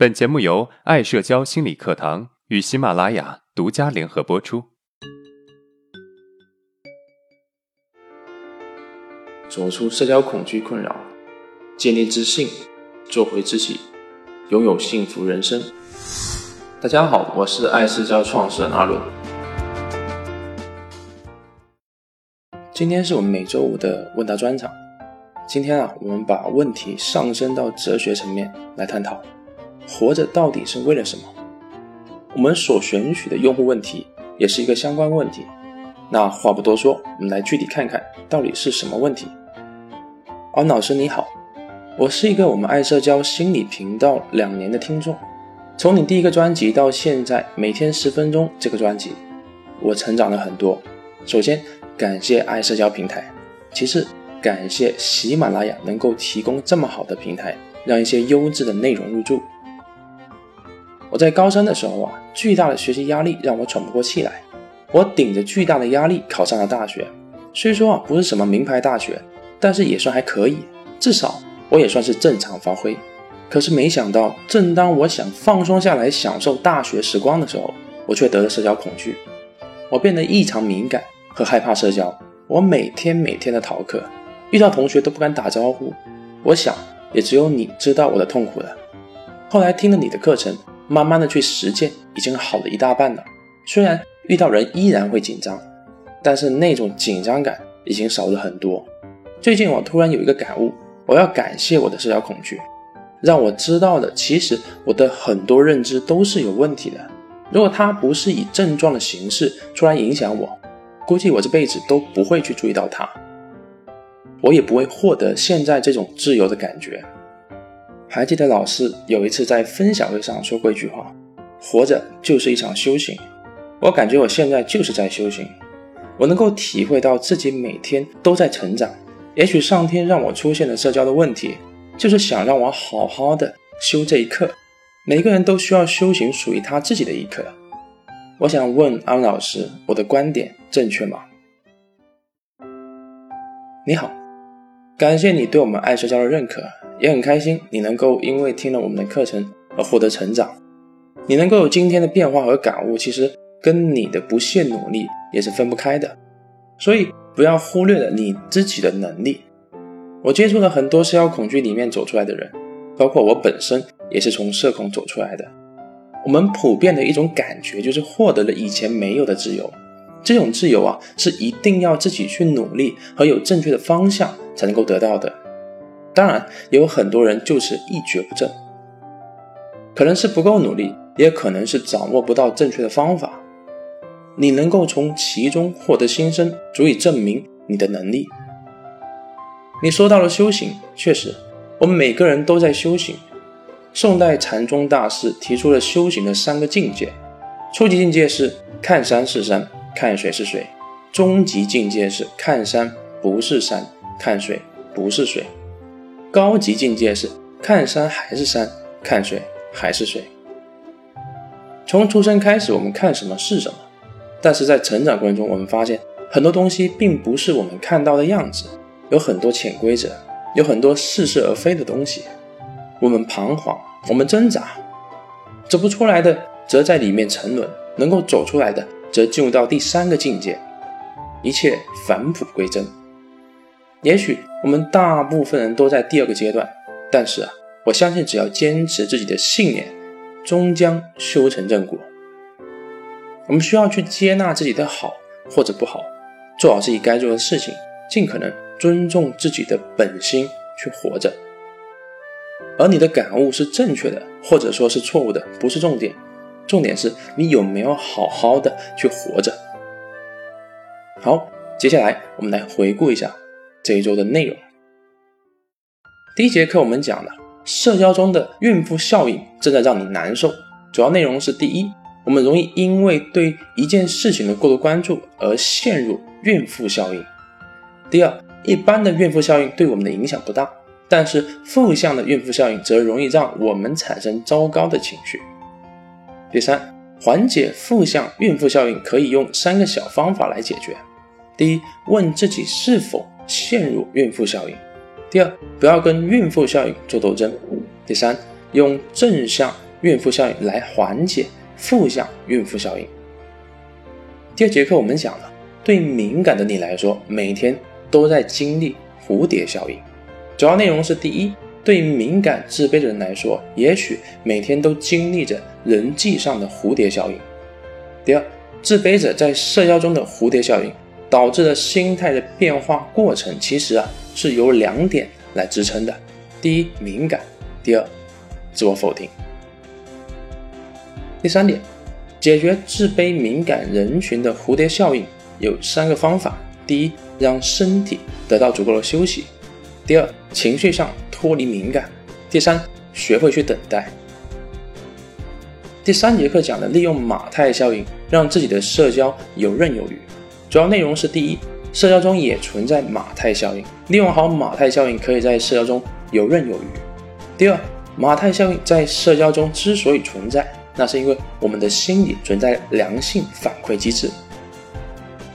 本节目由爱社交心理课堂与喜马拉雅独家联合播出。走出社交恐惧困扰，建立自信，做回自己，拥有幸福人生。大家好，我是爱社交创始人阿伦。今天是我们每周五的问答专场。今天啊，我们把问题上升到哲学层面来探讨：活着到底是为了什么？我们所选取的用户问题也是一个相关问题。那话不多说，我们来具体看看到底是什么问题。安老师你好，我是一个我们爱社交心理频道两年的听众，从你第一个专辑到现在每天十分钟这个专辑，我成长了很多。首先感谢爱社交平台，其次。感谢喜马拉雅能够提供这么好的平台，让一些优质的内容入驻。我在高三的时候啊，巨大的学习压力让我喘不过气来。我顶着巨大的压力考上了大学，虽说啊不是什么名牌大学，但是也算还可以，至少我也算是正常发挥。可是没想到，正当我想放松下来享受大学时光的时候，我却得了社交恐惧。我变得异常敏感和害怕社交，我每天每天的逃课。遇到同学都不敢打招呼，我想也只有你知道我的痛苦了。后来听了你的课程，慢慢的去实践，已经好了一大半了。虽然遇到人依然会紧张，但是那种紧张感已经少了很多。最近我突然有一个感悟，我要感谢我的社交恐惧，让我知道了其实我的很多认知都是有问题的。如果它不是以症状的形式出来影响我，估计我这辈子都不会去注意到它。我也不会获得现在这种自由的感觉。还记得老师有一次在分享会上说过一句话：“活着就是一场修行。”我感觉我现在就是在修行，我能够体会到自己每天都在成长。也许上天让我出现了社交的问题，就是想让我好好的修这一课。每个人都需要修行属于他自己的一课。我想问安老师，我的观点正确吗？你好。感谢你对我们爱社交的认可，也很开心你能够因为听了我们的课程而获得成长。你能够有今天的变化和感悟，其实跟你的不懈努力也是分不开的。所以不要忽略了你自己的能力。我接触了很多社交恐惧里面走出来的人，包括我本身也是从社恐走出来的。我们普遍的一种感觉就是获得了以前没有的自由。这种自由啊，是一定要自己去努力和有正确的方向才能够得到的。当然，也有很多人就是一蹶不振，可能是不够努力，也可能是掌握不到正确的方法。你能够从其中获得新生，足以证明你的能力。你说到了修行，确实，我们每个人都在修行。宋代禅宗大师提出了修行的三个境界：初级境界是看山是山。看水是水，终极境界是看山不是山，看水不是水，高级境界是看山还是山，看水还是水。从出生开始，我们看什么是什么，但是在成长过程中，我们发现很多东西并不是我们看到的样子，有很多潜规则，有很多似是而非的东西。我们彷徨，我们挣扎，走不出来的，则在里面沉沦；能够走出来的。则进入到第三个境界，一切返璞归真。也许我们大部分人都在第二个阶段，但是啊，我相信只要坚持自己的信念，终将修成正果。我们需要去接纳自己的好或者不好，做好自己该做的事情，尽可能尊重自己的本心去活着。而你的感悟是正确的，或者说是错误的，不是重点。重点是你有没有好好的去活着。好，接下来我们来回顾一下这一周的内容。第一节课我们讲了社交中的孕妇效应正在让你难受，主要内容是：第一，我们容易因为对一件事情的过度关注而陷入孕妇效应；第二，一般的孕妇效应对我们的影响不大，但是负向的孕妇效应则容易让我们产生糟糕的情绪。第三，缓解负向孕妇效应可以用三个小方法来解决。第一，问自己是否陷入孕妇效应；第二，不要跟孕妇效应做斗争；第三，用正向孕妇效应来缓解负向孕妇效应。第二节课我们讲了，对敏感的你来说，每天都在经历蝴蝶效应。主要内容是：第一，对于敏感自卑的人来说，也许每天都经历着人际上的蝴蝶效应；第二，自卑者在社交中的蝴蝶效应导致的心态的变化过程，其实啊是由两点来支撑的：第一，敏感；第二，自我否定。第三点，解决自卑敏感人群的蝴蝶效应有三个方法：第一，让身体得到足够的休息；第二，情绪上脱离敏感；第三，学会去等待。第三节课讲的利用马太效应，让自己的社交游刃有余。主要内容是：第一，社交中也存在马太效应，利用好马太效应，可以在社交中游刃有余；第二，马太效应在社交中之所以存在。那是因为我们的心理存在良性反馈机制。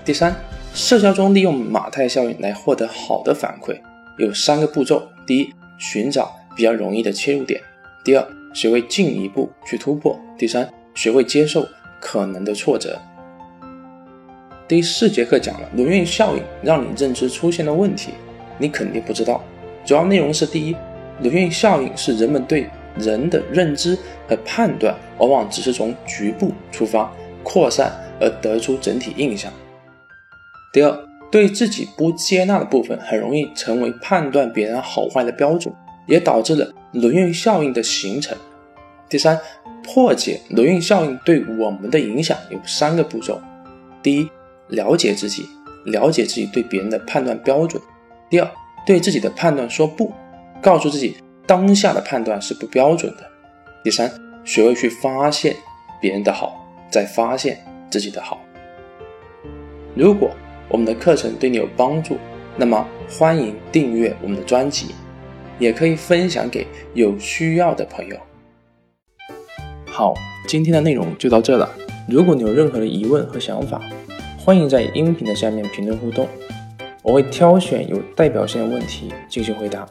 第三，社交中利用马太效应来获得好的反馈有三个步骤：第一，寻找比较容易的切入点；第二，学会进一步去突破；第三，学会接受可能的挫折。第四节课讲了轮运效应，让你认知出现的问题，你肯定不知道。主要内容是：第一，轮运效应是人们对人的认知和判断往往只是从局部出发扩散而得出整体印象。第二，对自己不接纳的部分很容易成为判断别人好坏的标准，也导致了轮运效应的形成。第三，破解轮运效应对我们的影响有三个步骤：第一，了解自己，了解自己对别人的判断标准；第二，对自己的判断说不，告诉自己。当下的判断是不标准的。第三，学会去发现别人的好，再发现自己的好。如果我们的课程对你有帮助，那么欢迎订阅我们的专辑，也可以分享给有需要的朋友。好，今天的内容就到这了。如果你有任何的疑问和想法，欢迎在音频的下面评论互动，我会挑选有代表性的问题进行回答。